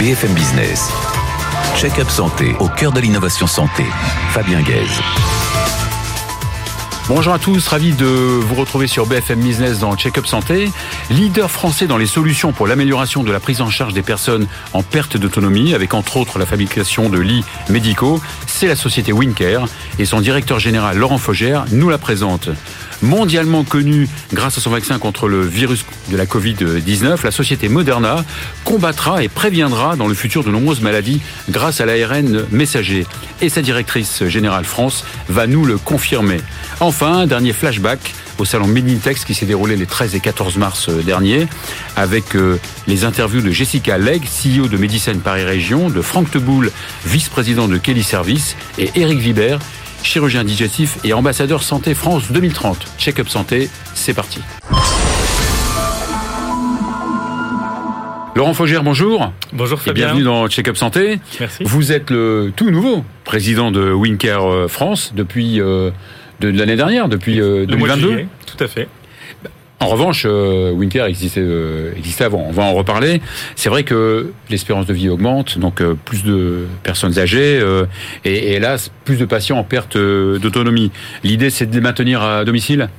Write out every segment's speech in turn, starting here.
BFM Business. Check-up santé au cœur de l'innovation santé. Fabien Guèze. Bonjour à tous, ravi de vous retrouver sur BFM Business dans Check-up Santé. Leader français dans les solutions pour l'amélioration de la prise en charge des personnes en perte d'autonomie, avec entre autres la fabrication de lits médicaux, c'est la société Winker et son directeur général Laurent Fogère nous la présente mondialement connue grâce à son vaccin contre le virus de la Covid-19, la société Moderna combattra et préviendra dans le futur de nombreuses maladies grâce à l'ARN messager. Et sa directrice générale France va nous le confirmer. Enfin, dernier flashback au salon Medintex qui s'est déroulé les 13 et 14 mars euh, dernier avec euh, les interviews de Jessica Legge, CEO de Médicine Paris Région, de Franck Teboul, vice-président de Kelly Service et Eric Vibert, chirurgien digestif et ambassadeur Santé France 2030. Check-up santé, c'est parti. Laurent Faugère, bonjour. Bonjour Fabien. Et bienvenue dans Check-up Santé. Merci. Vous êtes le tout nouveau président de Winker euh, France depuis euh, de l'année dernière, depuis euh, 2022. tout à fait. En revanche, euh, Winker existait, euh, existait avant. On va en reparler. C'est vrai que l'espérance de vie augmente, donc euh, plus de personnes âgées et, et, hélas plus de patients en perte d'autonomie. L'idée, c'est de les maintenir à domicile?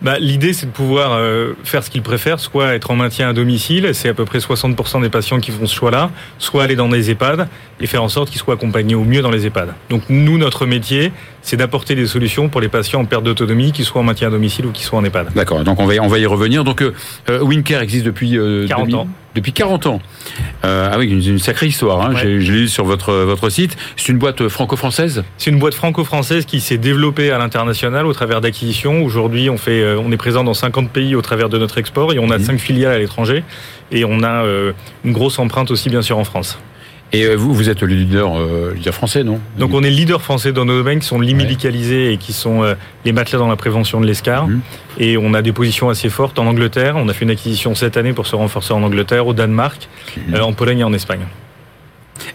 Bah, L'idée, c'est de pouvoir euh, faire ce qu'ils préfèrent, soit être en maintien à domicile, c'est à peu près 60% des patients qui font ce choix-là, soit aller dans des EHPAD et faire en sorte qu'ils soient accompagnés au mieux dans les EHPAD. Donc nous, notre métier, c'est d'apporter des solutions pour les patients en perte d'autonomie, qu'ils soient en maintien à domicile ou qu'ils soient en EHPAD. D'accord, donc on va, y, on va y revenir. Donc euh, Winker existe depuis... Euh, 40 ans. Depuis 40 ans. Euh, ah oui, une, une sacrée histoire. Hein. Ouais. Je l'ai lu sur votre, votre site. C'est une boîte franco-française? C'est une boîte franco-française qui s'est développée à l'international au travers d'acquisitions. Aujourd'hui, on, fait, euh, on est présent dans 50 pays au travers de notre export et on a Mhm. 5 filiales à l'étranger. Et on a euh, une grosse empreinte aussi, bien sûr, en France. Et euh, vous, vous êtes le leader, euh, leader français, non? Donc on est leader français dans nos domaines qui sont Ouais. médicalisés et qui sont euh, les matelas dans la prévention de l'escar. Mhm. Et on a des positions assez fortes en Angleterre. On a fait une acquisition cette année pour se renforcer en Angleterre, au Danemark, euh, en Pologne et en Espagne.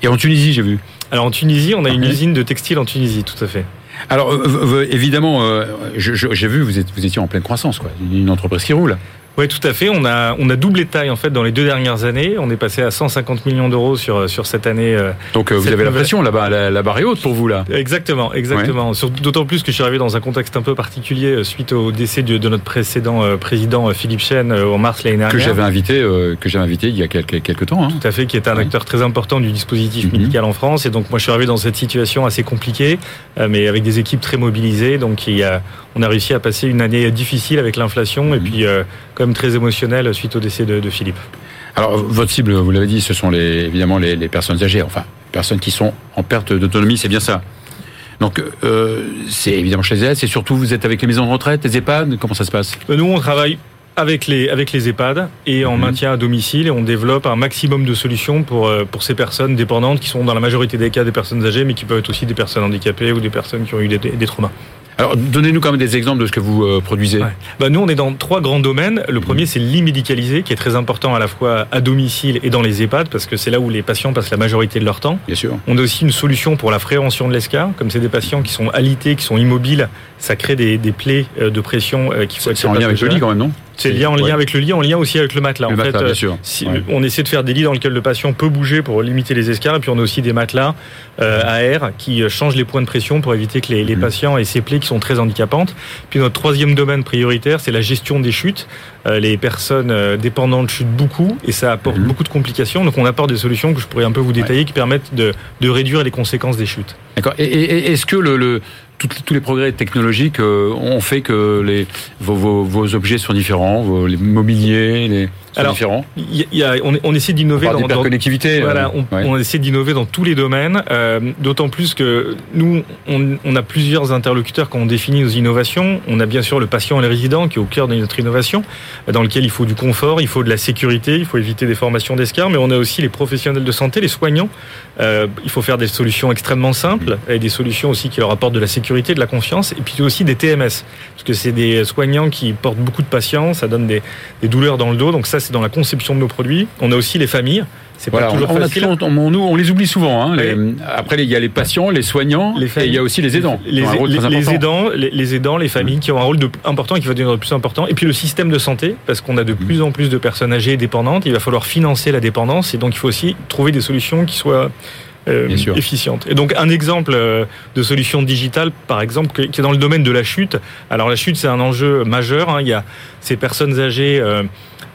Et en Tunisie, j'ai vu. Alors en Tunisie, on a une usine de textile en Tunisie, tout à fait. Alors, euh, évidemment, euh, j'ai vu, vous, êtes, vous étiez en pleine croissance, quoi. Une entreprise qui roule. Oui, tout à fait. On a, on a doublé de taille en fait dans les deux dernières années. On est passé à 150 millions d'euros sur, sur cette année. euh, Donc, euh, vous avez la nouvelle- pression là-bas. La, la barre est haute pour vous, là. Exactement, exactement. D'autant plus que je suis arrivé dans un contexte un peu particulier euh, suite au décès de, de notre précédent président Philippe Chen en mars l'année dernière. Que j'avais invité, euh, que j'avais invité il y a quelques, quelques temps. Hein. Tout à fait, qui est un acteur très important du dispositif Mhm. médical en France. Et donc, moi, je suis arrivé dans cette situation assez compliquée, mais avec des équipes très mobilisées. Donc, il y a, on a réussi à passer une année difficile avec l'inflation et Mhm. puis, euh, quand même très émotionnelle suite au décès de, de Philippe. Alors, votre cible, vous l'avez dit, ce sont les, évidemment les, les personnes âgées, enfin, personnes qui sont en perte d'autonomie, c'est bien ça. Donc, euh, c'est évidemment chez elles, c'est surtout, vous êtes avec les maisons de retraite, les EHPAD, comment ça se passe? Euh, Nous, on travaille avec les, avec les EHPAD et en Mhm. maintien à domicile et on développe un maximum de solutions pour, pour ces personnes dépendantes qui sont dans la majorité des cas des personnes âgées, mais qui peuvent être aussi des personnes handicapées ou des personnes qui ont eu des, des traumas. Alors, donnez-nous quand même des exemples de ce que vous euh, produisez. Ouais. Bah, nous, on est dans trois grands domaines. Le premier, c'est l'immédicalisé, qui est très important à la fois à domicile et dans les EHPAD, parce que c'est là où les patients passent la majorité de leur temps. Bien sûr. On a aussi une solution pour la prévention de l'escar, comme c'est des patients qui sont alités, qui sont immobiles, ça crée des, des plaies euh, de pression euh, qu'il faut être C'est en lien avec le lit quand même, non? C'est lié en lien avec le lit, en lien aussi avec le matelas. Le en matelas, fait, bien euh, sûr. si- Ouais. on essaie de faire des lits dans lesquels le patient peut bouger pour limiter les escars, et puis on a aussi des matelas euh, à air qui euh, changent les points de pression pour éviter que les, les Mhm. patients aient ces plaies qui sont très handicapantes. Puis notre troisième domaine prioritaire, c'est la gestion des chutes. Euh, les personnes euh, dépendantes chutent beaucoup et ça apporte Mhm. beaucoup de complications. Donc on apporte des solutions que je pourrais un peu vous détailler qui permettent de, de réduire les conséquences des chutes. D'accord. Et, est-ce que le, le- tous les progrès technologiques euh, ont fait que les, vos, vos- vos objets sont différents, vos, les mobiliers les, Alors, différents Il y a- il y a- on, on essaie d'innover dans, euh, Voilà, on, ouais. on essaie d'innover dans tous les domaines, euh, d'autant plus que nous, on, on a plusieurs interlocuteurs quand on définit nos innovations. On a bien sûr le patient et le résident qui est au cœur de notre innovation, euh, dans lequel il faut du confort, il faut de la sécurité, il faut éviter des formations d'escar, mais on a aussi les professionnels de santé, les soignants. Euh, il faut faire des solutions extrêmement simples. avec des solutions aussi qui leur apportent de la sécurité, de la confiance, et puis aussi des TMS, parce que c'est des soignants qui portent beaucoup de patients, ça donne des, des douleurs dans le dos, donc ça c'est dans la conception de nos produits. On a aussi les familles, c'est pas toujours on, facile. on, les oublie souvent. Hein, après, il y a les patients, les soignants, les et il y a aussi les aidants. Les, les aidants, les, aidants, les familles qui ont un rôle de, important et qui va devenir de plus important. Et puis le système de santé, parce qu'on a de plus en plus de personnes âgées et dépendantes. Il va falloir financer la dépendance, et donc il faut aussi trouver des solutions qui soient euh, efficientes. Et donc un exemple euh, de solution digitale, par exemple, qui est dans le domaine de la chute. Alors la chute, c'est un enjeu majeur. Hein. Il y a ces personnes âgées. Euh,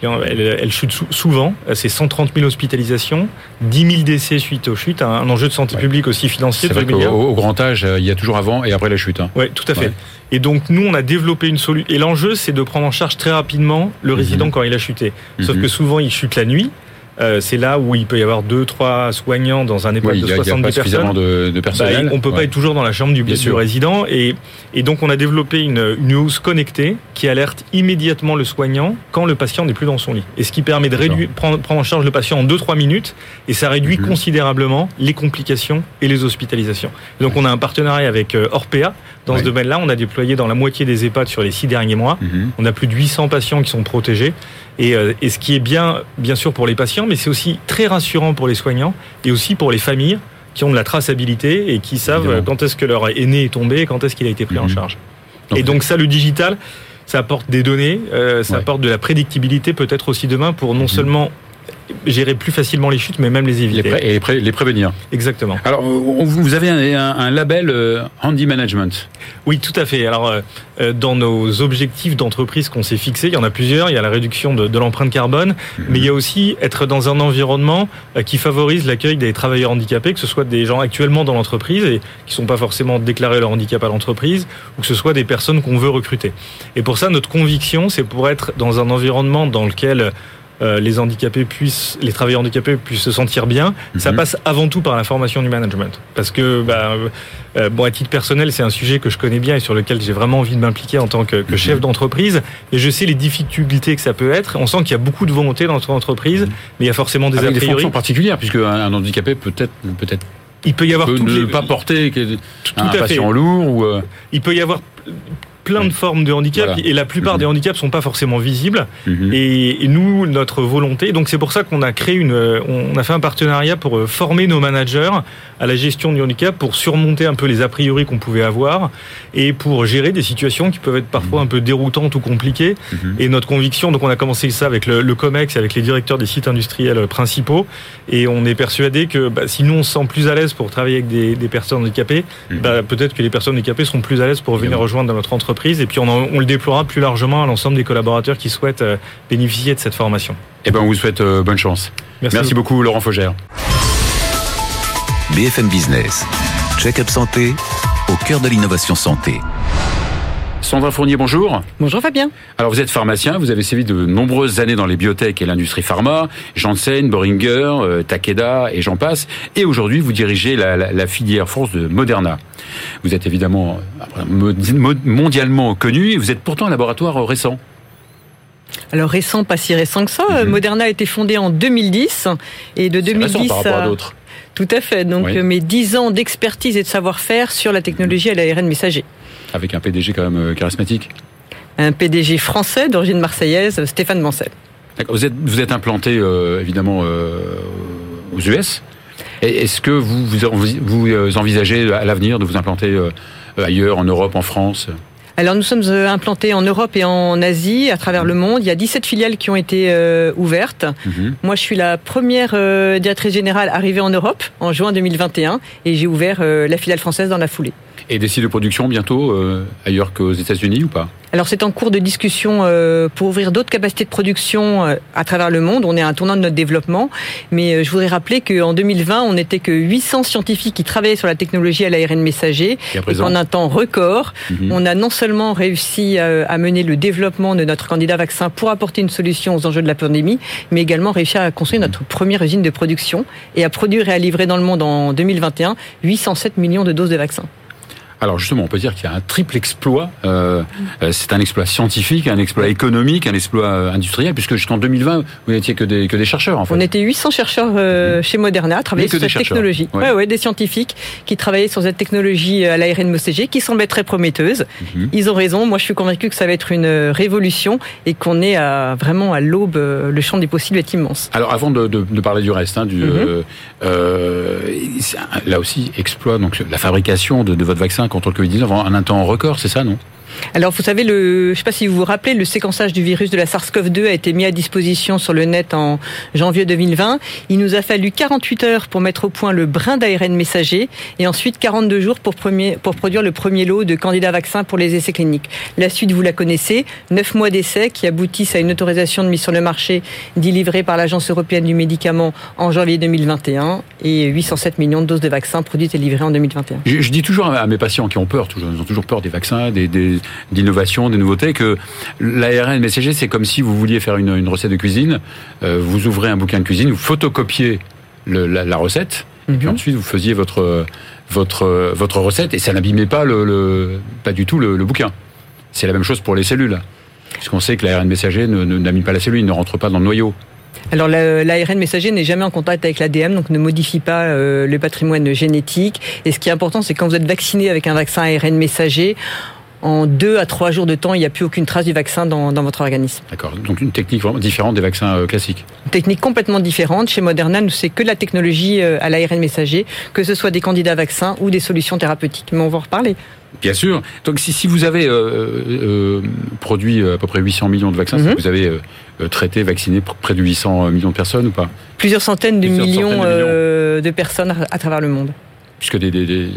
elle, chute souvent, c'est 130 000 hospitalisations, 10 000 décès suite aux chutes, un, enjeu de santé publique aussi financier. Vrai au, grand âge, euh, il y a toujours avant et après la chute. Hein. Oui, tout à fait. Et donc nous, on a développé une solution. Et l'enjeu, c'est de prendre en charge très rapidement le mhm. résident quand il a chuté. Sauf mhm. que souvent, il chute la nuit. Euh, c'est là où il peut y avoir deux, trois soignants dans un EHPAD de 70 personnes. De, de personnel. Bah, on peut pas être toujours dans la chambre du, du résident. Et, et, donc, on a développé une, une housse connectée qui alerte immédiatement le soignant quand le patient n'est plus dans son lit. Et ce qui permet de réduire, prendre, prendre en charge le patient en 2-3 minutes. Et ça réduit mhm. considérablement les complications et les hospitalisations. donc, on a un partenariat avec euh, Orpea. Dans ce domaine-là, on a déployé dans la moitié des EHPAD sur les six derniers mois. Mhm. On a plus de 800 patients qui sont protégés. Et, euh, et, ce qui est bien, bien sûr, pour les patients, mais c'est aussi très rassurant pour les soignants et aussi pour les familles qui ont de la traçabilité et qui savent quand est-ce que leur aîné est tombé, quand est-ce qu'il a été pris en mhm. charge. et donc ça, le digital, ça apporte des données, euh, ça apporte de la prédictibilité peut-être aussi demain pour non mhm. seulement gérer plus facilement les chutes, mais même les éviter. et les, prévenir. Exactement. Alors, vous avez un, label euh, Handy Management. Oui, tout à fait. Alors, euh, euh, dans nos objectifs d'entreprise qu'on s'est fixés, il y en a plusieurs. Il y a la réduction de, l'empreinte carbone, mhm. mais il y a aussi être dans un environnement qui favorise l'accueil des travailleurs handicapés, que ce soit des gens actuellement dans l'entreprise et qui ne sont pas forcément déclarés leur handicap à l'entreprise, ou que ce soit des personnes qu'on veut recruter. Et pour ça, notre conviction, c'est pour être dans un environnement dans lequel euh, les handicapés puissent, les travailleurs handicapés puissent se sentir bien, ça mhm. passe avant tout par la formation du management. Parce que, bah, euh, bon, à titre personnel, c'est un sujet que je connais bien et sur lequel j'ai vraiment envie de m'impliquer en tant que, mhm. chef d'entreprise. Et je sais les difficultés que ça peut être. On sent qu'il y a beaucoup de volonté dans notre entreprise, mhm. mais il y a forcément des Avec a priori. Des fonctions particulières, puisque un, handicapé peut-être, peut-être il peut y avoir peut ne pas porter tout un patient lourd ou euh, il peut y avoir plein de formes de handicap et la plupart mhm. des handicaps sont pas forcément visibles. Mhm. Et, nous, notre volonté, donc c'est pour ça qu'on a créé une, on a fait un partenariat pour euh, former nos managers à la gestion du handicap, pour surmonter un peu les a priori qu'on pouvait avoir et pour gérer des situations qui peuvent être parfois mhm. un peu déroutantes ou compliquées. Et notre conviction, donc on a commencé ça avec le, Comex, avec les directeurs des sites industriels principaux, et on est persuadé que bah, si nous on se sent plus à l'aise pour travailler avec des, personnes handicapées, bah, peut-être que les personnes handicapées seront plus à l'aise pour venir rejoindre notre entreprise et puis on, le déploiera plus largement à l'ensemble des collaborateurs qui souhaitent euh, bénéficier de cette formation. Eh ben, on vous souhaite euh, bonne chance. Merci, beaucoup, Laurent Faugère. BFM Business, check-up santé au cœur de l'innovation santé. Sandra Fournier, bonjour. Bonjour Fabien. Alors vous êtes pharmacien, vous avez sévi de nombreuses années dans les biotech et l'industrie pharma, Janssen, Boehringer, euh, Takeda et j'en passe. Et aujourd'hui, vous dirigez la, filière force de Moderna. Vous êtes évidemment euh, mondialement connu et vous êtes pourtant un laboratoire récent. Alors récent, pas si récent que ça. Mhm. Moderna a été fondé en 2010 et de 2010 par rapport à d'autres. Tout à fait. Donc mes 10 ans d'expertise et de savoir-faire sur la technologie à l'ARN messager. Avec un PDG quand même euh, charismatique Un PDG français d'origine marseillaise, Stéphane Mancel. Vous êtes, vous êtes implanté euh, évidemment euh, aux US. Est-ce que vous, vous, envisagez à l'avenir de vous implanter ailleurs, en Europe, en France? Alors nous sommes implantés en Europe et en Asie, à travers le monde. Il y a 17 filiales qui ont été ouvertes. Mhm. Moi, je suis la première directrice générale arrivée en Europe en juin 2021 et j'ai ouvert la filiale française dans la foulée. Et des sites de production bientôt euh, ailleurs qu'aux États-Unis ou pas alors c'est en cours de discussion euh, pour ouvrir d'autres capacités de production euh, à travers le monde. On est à un tournant de notre développement. Mais je voudrais rappeler qu'en 2020, on n'était que 800 scientifiques qui travaillaient sur la technologie à l'ARN messager. Et, en un temps record, mhm. on a non seulement réussi à mener le développement de notre candidat vaccin pour apporter une solution aux enjeux de la pandémie, mais également réussi à construire notre première usine de production et à produire et à livrer dans le monde en 2021 807 millions de doses de vaccins. Alors justement, on peut dire qu'il y a un triple exploit. Euh, euh, c'est un exploit scientifique, un exploit économique, un exploit euh, industriel, puisque jusqu'en 2020, vous n'étiez que des, que des chercheurs. En fait. On était 800 chercheurs euh, chez Moderna à travailler sur cette technologie. Ouais. Ouais. Ouais, des scientifiques qui travaillaient sur cette technologie à l'ARN messager, qui semblait très prometteuse. Mhm. Ils ont raison. Moi, je suis convaincu que ça va être une révolution et qu'on est à, vraiment à l'aube. Le champ des possibles est immense. Alors avant de, de- de parler du reste, hein, du, euh, un- là aussi exploit donc la fabrication de, de votre vaccin contre le Covid-19 en un temps record, c'est ça, non? Alors, vous savez, le, je ne sais pas si vous vous rappelez, le séquençage du virus de la SARS-CoV-2 a été mis à disposition sur le net en janvier 2020. Il nous a fallu 48 heures pour mettre au point le brin d'ARN messager et ensuite 42 jours pour, produire le premier lot de candidats vaccins pour les essais cliniques. La suite, vous la connaissez, 9 mois d'essais qui aboutissent à une autorisation de mise sur le marché délivrée par l'Agence européenne du médicament en janvier 2021 et 807 millions de doses de vaccins produites et livrées en 2021. je, dis toujours à mes patients qui ont peur, toujours, ils ont toujours peur des vaccins, des, d'innovation, des nouveautés, que l'ARN messager, c'est comme si vous vouliez faire une, une recette de cuisine, euh, vous ouvrez un bouquin de cuisine, vous photocopiez le- la, la recette, et puis Mhm. ensuite vous faisiez votre votre votre recette et ça n'abîmait pas le, le- pas du tout le, le bouquin. C'est la même chose pour les cellules. Puisqu'on sait que l'ARN messager n'abîme pas la cellule, il ne rentre pas dans le noyau. Alors la- l'ARN messager n'est jamais en contact avec l'ADN, donc ne modifie pas euh, le patrimoine génétique. Et ce qui est important, c'est quand vous êtes vacciné avec un vaccin ARN messager, en deux à trois jours de temps, il n'y a plus aucune trace du vaccin dans, dans votre organisme. D'accord. Donc une technique vraiment différente des vaccins euh, classiques. Une technique complètement différente. Chez Moderna, nous c'est que de la technologie euh, à l'ARN messager, que ce soit des candidats vaccins ou des solutions thérapeutiques. Mais on va en reparler. Bien sûr. Donc si, si vous avez euh, euh, produit à peu près 800 millions de vaccins, Mhm. que vous avez euh, traité, vacciné pr- près de 800 millions de personnes ou pas? Plusieurs centaines de Plusieurs millions, centaines de millions. de personnes à, à travers le monde. Puisque des, des, des,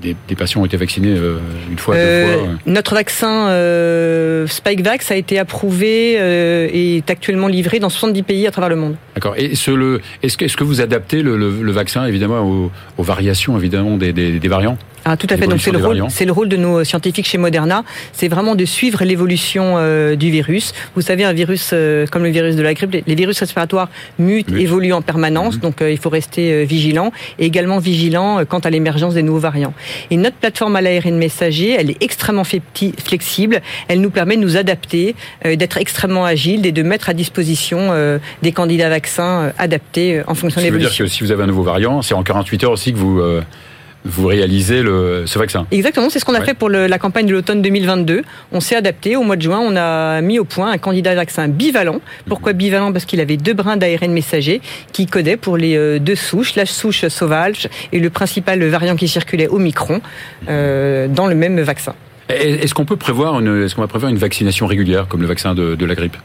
des- des patients ont été vaccinés euh, une fois, Euh, deux fois. ouais. Notre vaccin euh, Spikevax a été approuvé euh, et est actuellement livré dans 70 pays à travers le monde. D'accord. Et ce, le, est-ce que, est-ce que vous adaptez le, le, le vaccin évidemment aux, aux variations évidemment des, des, des variants? Ah, tout à fait. Donc c'est le L'évolution rôle, c'est le rôle de nos scientifiques chez Moderna, c'est vraiment de suivre l'évolution euh, du virus. Vous savez, un virus euh, comme le virus de la grippe, les, les virus respiratoires mutent, évoluent en permanence, Mhm. donc euh, il faut rester euh, vigilant et également vigilant euh, quant à l'émergence des nouveaux variants. Et notre plateforme à l'ARN messager, elle est extrêmement flexible. Elle nous permet de nous adapter, euh, d'être extrêmement agile et de mettre à disposition euh, des candidats vaccins adaptés en fonction Ce de qui veut dire l'évolution. que si vous avez un nouveau variant, c'est en 48 heures aussi que vous, euh, vous réalisez le, ce vaccin. Exactement, c'est ce qu'on a Ouais. fait pour le- la campagne de l'automne 2022. On s'est adapté. Au mois de juin, on a mis au point un candidat vaccin bivalent. Pourquoi bivalent? Parce qu'il avait deux brins d'ARN messager qui codaient pour les euh, deux souches, la souche sauvage et le principal variant qui circulait Omicron, euh, dans le même vaccin. Est-ce qu'on peut prévoir une, est-ce qu'on va prévoir une vaccination régulière comme le vaccin de, de la grippe?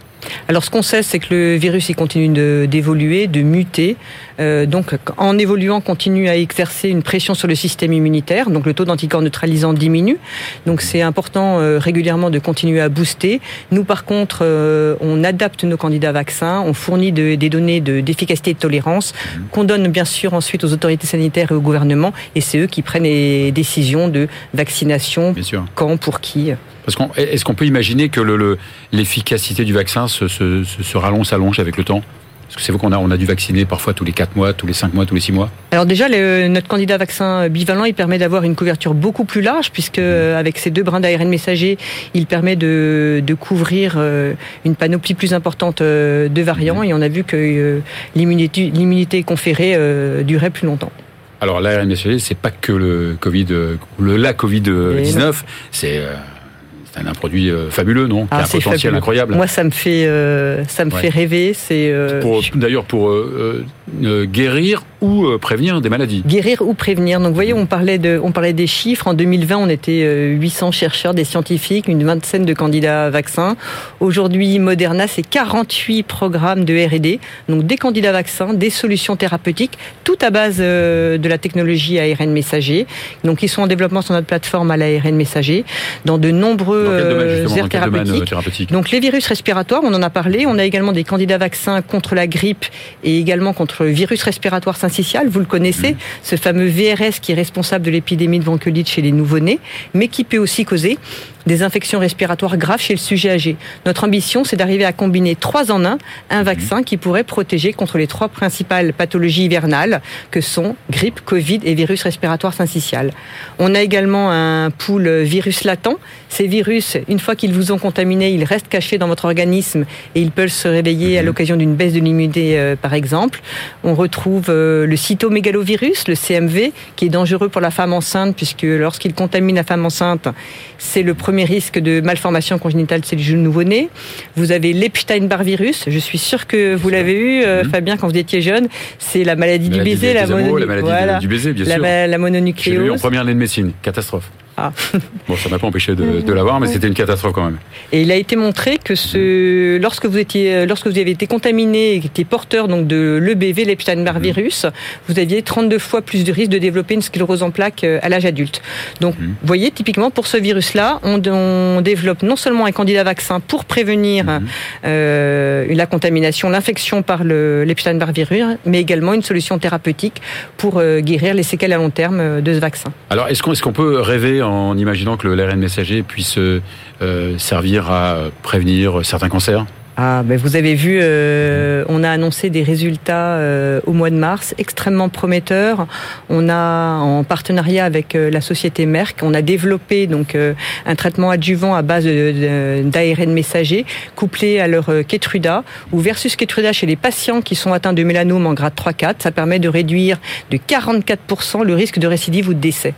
Alors, ce qu'on sait, c'est que le virus il continue d'évoluer, de, muter. Euh, donc, en évoluant, continue à exercer une pression sur le système immunitaire. Donc, le taux d'anticorps neutralisant diminue. Donc, c'est important euh, régulièrement de continuer à booster. Nous, par contre, euh, on adapte nos candidats vaccins, on fournit de- des données de- d'efficacité et de tolérance qu'on donne bien sûr ensuite aux autorités sanitaires et au gouvernement. Et c'est eux qui prennent les décisions de vaccination, Bien sûr. quand, pour qui. Parce qu'on, est-ce qu'on peut imaginer que le, le- l'efficacité du vaccin se, se, se, se rallonge, s'allonge avec le temps? Parce que c'est vrai qu'on a, on a dû vacciner parfois tous les 4 mois, tous les 5 mois, tous les 6 mois. Alors déjà, le- notre candidat vaccin bivalent, il permet d'avoir une couverture beaucoup plus large, puisque euh, avec ces deux brins d'ARN messager, il permet de, de couvrir euh, une panoplie plus importante euh, de variants, et on a vu que euh, l'immunité, l'immunité conférée durait plus longtemps. Alors l'ARN messager, c'est pas que le Covid, le la Covid Et 19, c'est c'est un, produit euh, fabuleux, non Qui a Ah, un potentiel fabuleux. incroyable. Moi, ça me fait, euh, ça me Ouais. fait rêver. C'est euh, Pour, d'ailleurs, pour euh, euh, guérir ou euh, prévenir des maladies. Guérir ou prévenir. Donc, vous voyez, on parlait de, on parlait des chiffres. En 2020, on était euh, 800 chercheurs, des scientifiques, une vingtaine de candidats vaccins. Aujourd'hui, Moderna, c'est 48 programmes de R&D. Donc, des candidats vaccins, des solutions thérapeutiques, tout à base euh, de la technologie ARN messager. Donc, ils sont en développement sur notre plateforme à l'ARN messager dans de nombreux Dans euh, aires euh, thérapeutiques. thérapeutique? Donc les virus respiratoires, on en a parlé. On a également des candidats vaccins contre la grippe et également contre le virus respiratoire syncytial. Vous le connaissez, ce fameux VRS qui est responsable de l'épidémie de bronchiolite chez les nouveau-nés, mais qui peut aussi causer des infections respiratoires graves chez le sujet âgé. Notre ambition, c'est d'arriver à combiner trois en un, un mhm. vaccin qui pourrait protéger contre les trois principales pathologies hivernales que sont grippe, Covid et virus respiratoire syncytial. On a également un pool virus latent. Ces virus, une fois qu'ils vous ont contaminé, ils restent cachés dans votre organisme et ils peuvent se réveiller à mhm. l'occasion d'une baisse de l'immunité, euh, par exemple. On retrouve euh, le cytomégalovirus, le CMV, qui est dangereux pour la femme enceinte puisque lorsqu'il contamine la femme enceinte, c'est le premier risque de malformation congénitale de cellules nouveau-né. Vous avez l'Epstein-Barr virus. Je suis sûr que vous l'avez eu, euh, mhm. Fabien, quand vous étiez jeune. C'est la maladie, du baiser, la, maladie du baiser, bien sûr. La, mononucléose. J'ai eu en première année de médecine. Catastrophe. Ah. Bon, ça m'a pas empêché de, l'avoir, mais c'était une catastrophe quand même. Et il a été montré que ce, lorsque vous étiez, lorsque vous avez été contaminé et était porteur donc de l'EBV, l'Epstein-Barr virus, vous aviez 32 fois plus de risque de développer une sclérose en plaques euh, à l'âge adulte. Donc, mhm. vous voyez, typiquement pour ce virus-là, on, développe non seulement un candidat vaccin pour prévenir mhm. euh, la contamination, l'infection par l'Epstein-Barr virus, mais également une solution thérapeutique pour euh, guérir les séquelles à long terme de ce vaccin. Alors, est-ce qu'on est qu'on peut rêver en imaginant que l'ARN messager puisse euh, servir à prévenir certains cancers? Ah, ben vous avez vu, euh, on a annoncé des résultats euh, au mois de mars extrêmement prometteurs. On a, en partenariat avec euh, la société Merck, on a développé donc un traitement adjuvant à base d'ARN messager couplé à leur Keytruda ou versus Keytruda chez les patients qui sont atteints de mélanome en grade 3-4. Ça permet de réduire de 44% le risque de récidive ou de décès.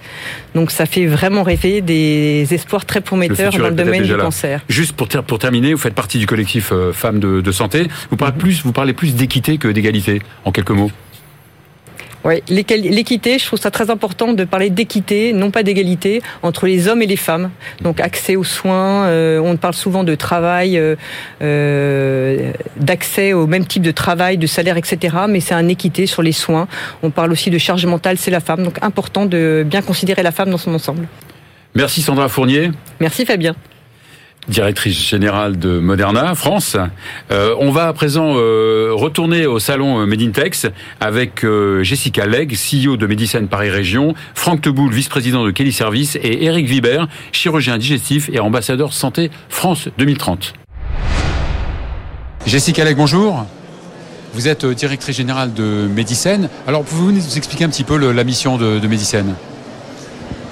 Donc ça fait vraiment rêver des espoirs très prometteurs dans le domaine du cancer. Juste pour, pour terminer, vous faites partie du collectif femmes de, santé. Vous parlez plus, vous parlez plus d'équité que d'égalité, en quelques mots. Oui, l'équité, je trouve ça très important de parler d'équité, non pas d'égalité, entre les hommes et les femmes. Donc accès aux soins, euh, on parle souvent de travail, euh, euh, d'accès au même type de travail, de salaire, etc. Mais c'est un équité sur les soins. On parle aussi de charge mentale, c'est la femme. Donc important de bien considérer la femme dans son ensemble. Merci Sandra Fournier. Merci Fabien directrice générale de Moderna France. Euh, on va à présent euh, retourner au salon euh, Medintex avec Jessica Legge, CEO de Medicine Paris Région, Franck Teboul, vice-président de Kelly Service et Eric Viber, chirurgien digestif et ambassadeur santé France 2030. Jessica Legge, bonjour. Vous êtes directrice générale de Medicine. Alors, pouvez-vous nous expliquer un petit peu la mission de, de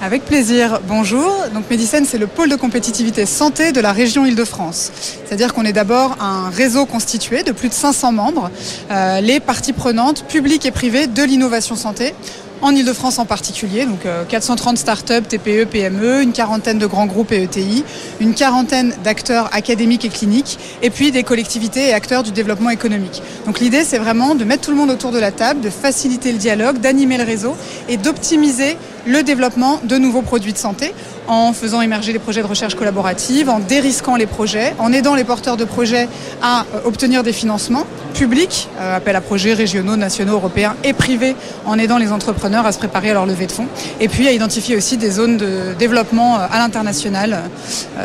avec plaisir. Bonjour. Donc Medicine, c'est le pôle de compétitivité santé de la région Île-de-France. C'est-à-dire qu'on est, d'abord un réseau constitué de plus de 500 membres, euh, les parties prenantes publiques et privées de l'innovation santé en Ile-de-France en particulier, donc 430 start-up, TPE, PME, une quarantaine de grands groupes et ETI, une quarantaine d'acteurs académiques et cliniques, et puis des collectivités et acteurs du développement économique. Donc l'idée, c'est vraiment de mettre tout le monde autour de la table, de faciliter le dialogue, d'animer le réseau et d'optimiser le développement de nouveaux produits de santé en faisant émerger des projets de recherche collaborative, en dérisquant les projets, en aidant les porteurs de projets à euh, obtenir des financements publics, euh, appels à projets régionaux, nationaux, européens et privés, en aidant les entrepreneurs à se préparer à leur levée de fonds, et puis à identifier aussi des zones de développement euh, à l'international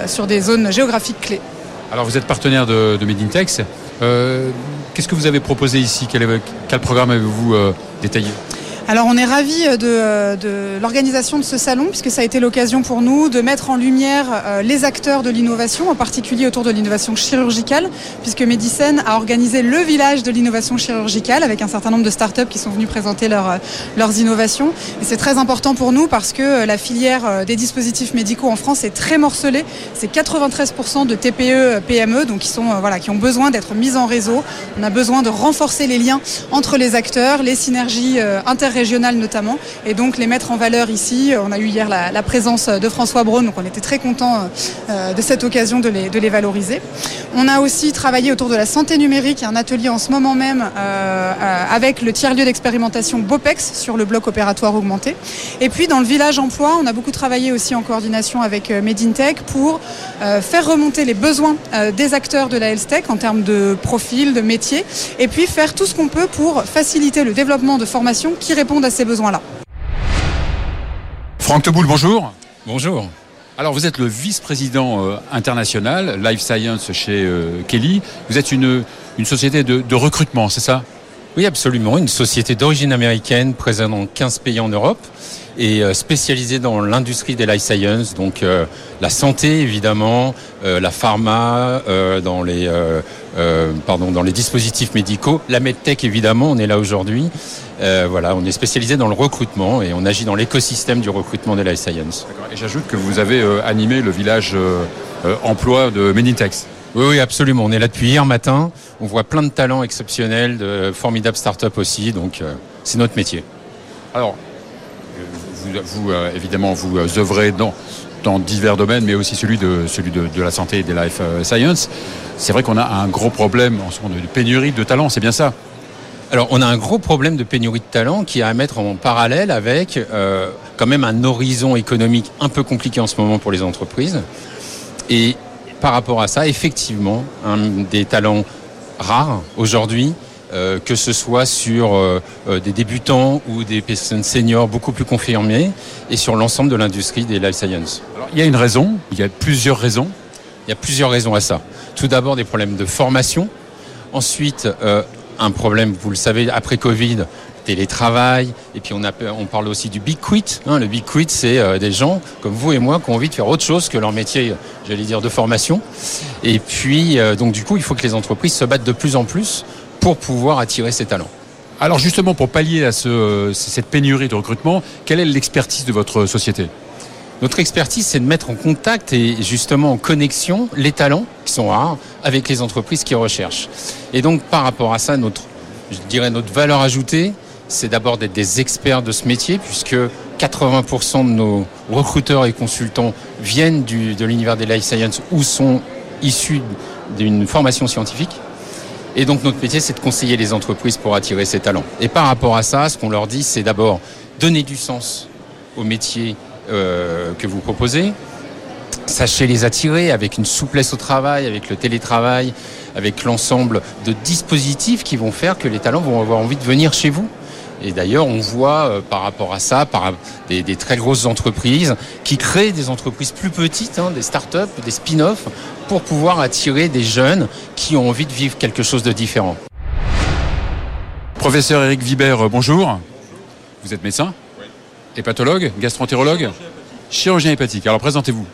sur des zones géographiques clés. Alors vous êtes partenaire de, Medintex. Qu'est-ce que vous avez proposé ici? Quel programme avez-vous détaillé? Alors on est ravis euh, euh, de, l'organisation de ce salon puisque ça a été l'occasion pour nous de mettre en lumière euh, les acteurs de l'innovation, en particulier autour de l'innovation chirurgicale, puisque Medicine a organisé le village de l'innovation chirurgicale avec un certain nombre de startups qui sont venus présenter leurs innovations. Et c'est très important pour nous parce que la filière des dispositifs médicaux en France est très morcelée. C'est 93% de TPE, PME, donc qui sont voilà, qui ont besoin d'être mises en réseau. On a besoin de renforcer les liens entre les acteurs, les synergies inter notamment, et donc les mettre en valeur ici. On a eu hier la, présence de François Braun, donc on était très content euh, de cette occasion de les, valoriser. On a aussi travaillé autour de la santé numérique, un atelier en ce moment même euh, euh, avec le tiers-lieu d'expérimentation BOPEX sur le bloc opératoire augmenté. Et puis dans le village emploi, on a beaucoup travaillé aussi en coordination avec Medintech pour faire remonter les besoins des acteurs de la health tech en termes de profil, de métier, et puis faire tout ce qu'on peut pour faciliter le développement de formations qui répondent à ces besoins-là. Franck Teboul, bonjour. Bonjour. Alors vous êtes le vice-président euh, international Life Science chez euh, Kelly. Vous êtes une, une société de, recrutement, c'est ça? Oui, absolument. Une société d'origine américaine présente dans 15 pays en Europe et euh, spécialisée dans l'industrie des life science, donc euh, la santé évidemment, euh, la pharma, dans les pardon dans les dispositifs médicaux, la medtech évidemment, on est là aujourd'hui. voilà, on est spécialisé dans le recrutement et on agit dans l'écosystème du recrutement des life science. Et j'ajoute que vous avez animé le village emploi de Medintex. Oui, oui, absolument. On est là depuis hier matin. On voit plein de talents exceptionnels, de formidables startups aussi. Donc, c'est notre métier. Alors, vous, euh, évidemment, vous euh, œuvrez dans, dans divers domaines, mais aussi celui de, celui de, la santé et des life euh, science. C'est vrai qu'on a un gros problème en ce moment de pénurie de talents, c'est bien ça? Alors, on a un gros problème de pénurie de talents qui a à mettre en parallèle avec quand même un horizon économique un peu compliqué en ce moment pour les entreprises. Et par rapport à ça, effectivement, des talents rares aujourd'hui euh, que ce soit sur euh, euh, des débutants ou des personnes seniors beaucoup plus confirmées, et sur l'ensemble de l'industrie des life science. Alors, il y a une raison, il y a plusieurs raisons. Il y a plusieurs raisons à ça. Tout d'abord des problèmes de formation, ensuite un problème, vous le savez, après Covid, télétravail, et puis on, a, on parle aussi du big quit. Hein. Le big quit, c'est des gens comme vous et moi qui ont envie de faire autre chose que leur métier, j'allais dire, de formation. Et puis, donc du coup, il faut que les entreprises se battent de plus en plus pour pouvoir attirer ces talents. Alors justement, pour pallier à cette pénurie de recrutement, quelle est l'expertise de votre société? Notre expertise, c'est de mettre en contact et justement en connexion les talents qui sont rares avec les entreprises qui recherchent. Et donc, par rapport à ça, notre, je dirais notre valeur ajoutée, c'est d'abord d'être des experts de ce métier, puisque 80% de nos recruteurs et consultants viennent de l'univers des life science ou sont issus d'une formation scientifique. Et donc notre métier, c'est de conseiller les entreprises pour attirer ces talents. Et par rapport à ça, ce qu'on leur dit, c'est d'abord donner du sens au métier euh, que vous proposez. Sachez les attirer avec une souplesse au travail, avec le télétravail, avec l'ensemble de dispositifs qui vont faire que les talents vont avoir envie de venir chez vous. Et d'ailleurs, on voit euh, par rapport à ça, par des, très grosses entreprises qui créent des entreprises plus petites, hein, des start-up, des spin-offs, pour pouvoir attirer des jeunes qui ont envie de vivre quelque chose de différent. Professeur Eric Vibert, euh, bonjour. Vous êtes médecin? Oui. Hépatologue? Gastroentérologue? Chirurgien hépatique. Alors présentez-vous.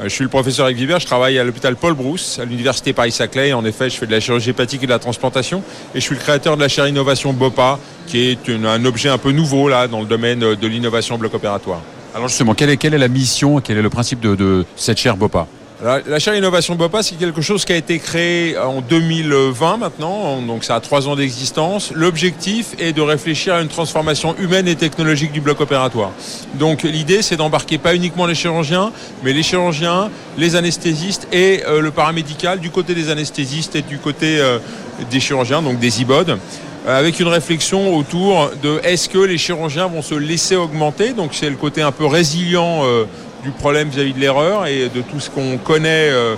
Euh, je suis le professeur Eric Vibert, je travaille à l'hôpital Paul Brousse, à l'université Paris-Saclay. En effet, je fais de la chirurgie hépatique et de la transplantation. Et je suis le créateur de la chaire innovation BOPA, qui est un objet un peu nouveau là, dans le domaine de l'innovation bloc opératoire. Alors justement, quelle est, la mission, quel est le principe de, de cette chaire BOPA? La, chaire innovation BOPA, c'est quelque chose qui a été créé en 2020 maintenant, donc ça a trois ans d'existence. L'objectif est de réfléchir à une transformation humaine et technologique du bloc opératoire. Donc l'idée, c'est d'embarquer pas uniquement les chirurgiens, mais les chirurgiens, les anesthésistes et euh, le paramédical du côté des anesthésistes et du côté euh, des chirurgiens, donc des IBOD euh, avec une réflexion autour de est-ce que les chirurgiens vont se laisser augmenter, donc c'est le côté un peu résilient du problème vis-à-vis de l'erreur et de tout ce qu'on connaît euh,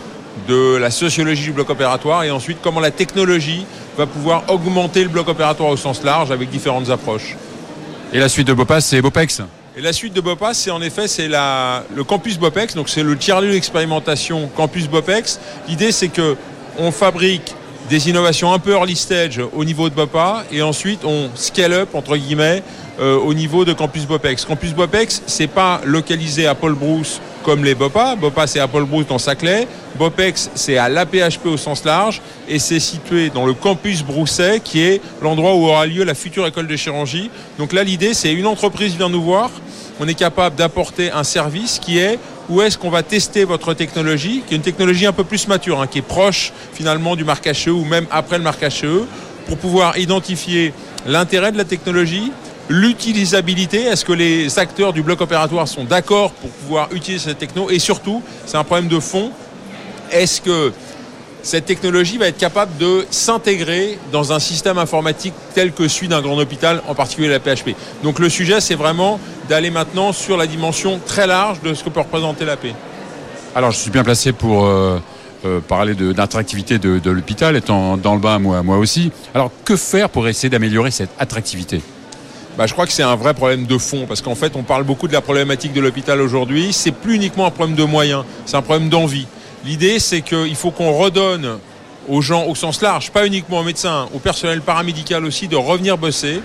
de la sociologie du bloc opératoire et ensuite comment la technologie va pouvoir augmenter le bloc opératoire au sens large avec différentes approches. Et la suite de Bopas, c'est Bopex et la suite de Bopas, c'est en effet c'est le campus Bopex, donc c'est le tiers-lieu d'expérimentation campus Bopex. L'idée c'est que on fabrique des innovations un peu early stage au niveau de BOPA et ensuite on scale up entre guillemets euh, au niveau de Campus Bopex. Campus Bopex, c'est pas localisé à Paul Brousse comme les BOPA. BOPA, c'est à Paul Brousse dans Saclay. Bopex, c'est à l'APHP au sens large et c'est situé dans le campus Brousset qui est l'endroit où aura lieu la future école de chirurgie. Donc là, l'idée, c'est une entreprise vient nous voir. On est capable d'apporter un service qui est où est-ce qu'on va tester votre technologie, qui est une technologie un peu plus mature, hein, qui est proche finalement du marquage HE ou même après le marquage HE, pour pouvoir identifier l'intérêt de la technologie, l'utilisabilité, est-ce que les acteurs du bloc opératoire sont d'accord pour pouvoir utiliser cette techno? Et surtout, c'est un problème de fond, est-ce que cette technologie va être capable de s'intégrer dans un système informatique tel que celui d'un grand hôpital, en particulier la PHP. Donc le sujet, c'est vraiment d'aller maintenant sur la dimension très large de ce que peut représenter la paix. Alors je suis bien placé pour euh, euh, parler d'attractivité de, l'hôpital, étant dans le bain moi, moi aussi. Alors que faire pour essayer d'améliorer cette attractivité? Bah, je crois que c'est un vrai problème de fond parce qu'en fait on parle beaucoup de la problématique de l'hôpital aujourd'hui. C'est plus uniquement un problème de moyens, c'est un problème d'envie. L'idée c'est qu'il faut qu'on redonne aux gens au sens large, pas uniquement aux médecins, au personnel paramédical aussi, de revenir bosser.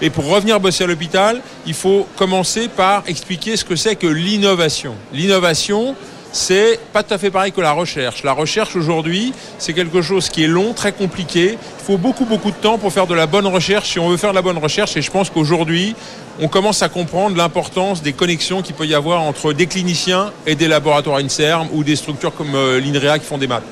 Et pour revenir bosser à l'hôpital, il faut commencer par expliquer ce que c'est que l'innovation. L'innovation, c'est pas tout à fait pareil que la recherche. La recherche aujourd'hui, c'est quelque chose qui est long, très compliqué. Il faut beaucoup, beaucoup de temps pour faire de la bonne recherche si on veut faire de la bonne recherche. Et je pense qu'aujourd'hui, on commence à comprendre l'importance des connexions qu'il peut y avoir entre des cliniciens et des laboratoires INSERM ou des structures comme euh, l'INREA qui font des maths.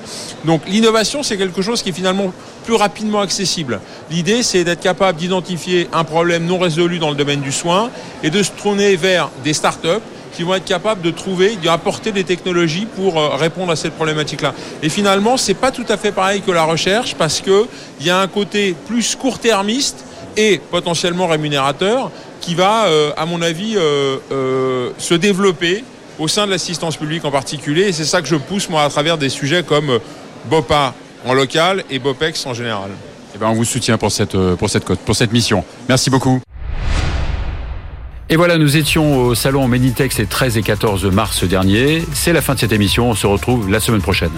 Donc l'innovation, c'est quelque chose qui est finalement plus rapidement accessible. L'idée, c'est d'être capable d'identifier un problème non résolu dans le domaine du soin et de se tourner vers des startups qui vont être capables de trouver, d'apporter des technologies pour euh, répondre à cette problématique-là. Et finalement, c'est pas tout à fait pareil que la recherche parce que il y a un côté plus court-termiste et potentiellement rémunérateur qui va, euh, à mon avis, euh, se développer au sein de l'assistance publique en particulier. Et c'est ça que je pousse moi à travers des sujets comme BOPA en local et BOPEX en général. Eh ben, on vous soutient pour cette, pour cette, pour cette mission. Merci beaucoup. Et voilà, nous étions au salon Meditex les 13 et 14 mars dernier. C'est la fin de cette émission. On se retrouve la semaine prochaine.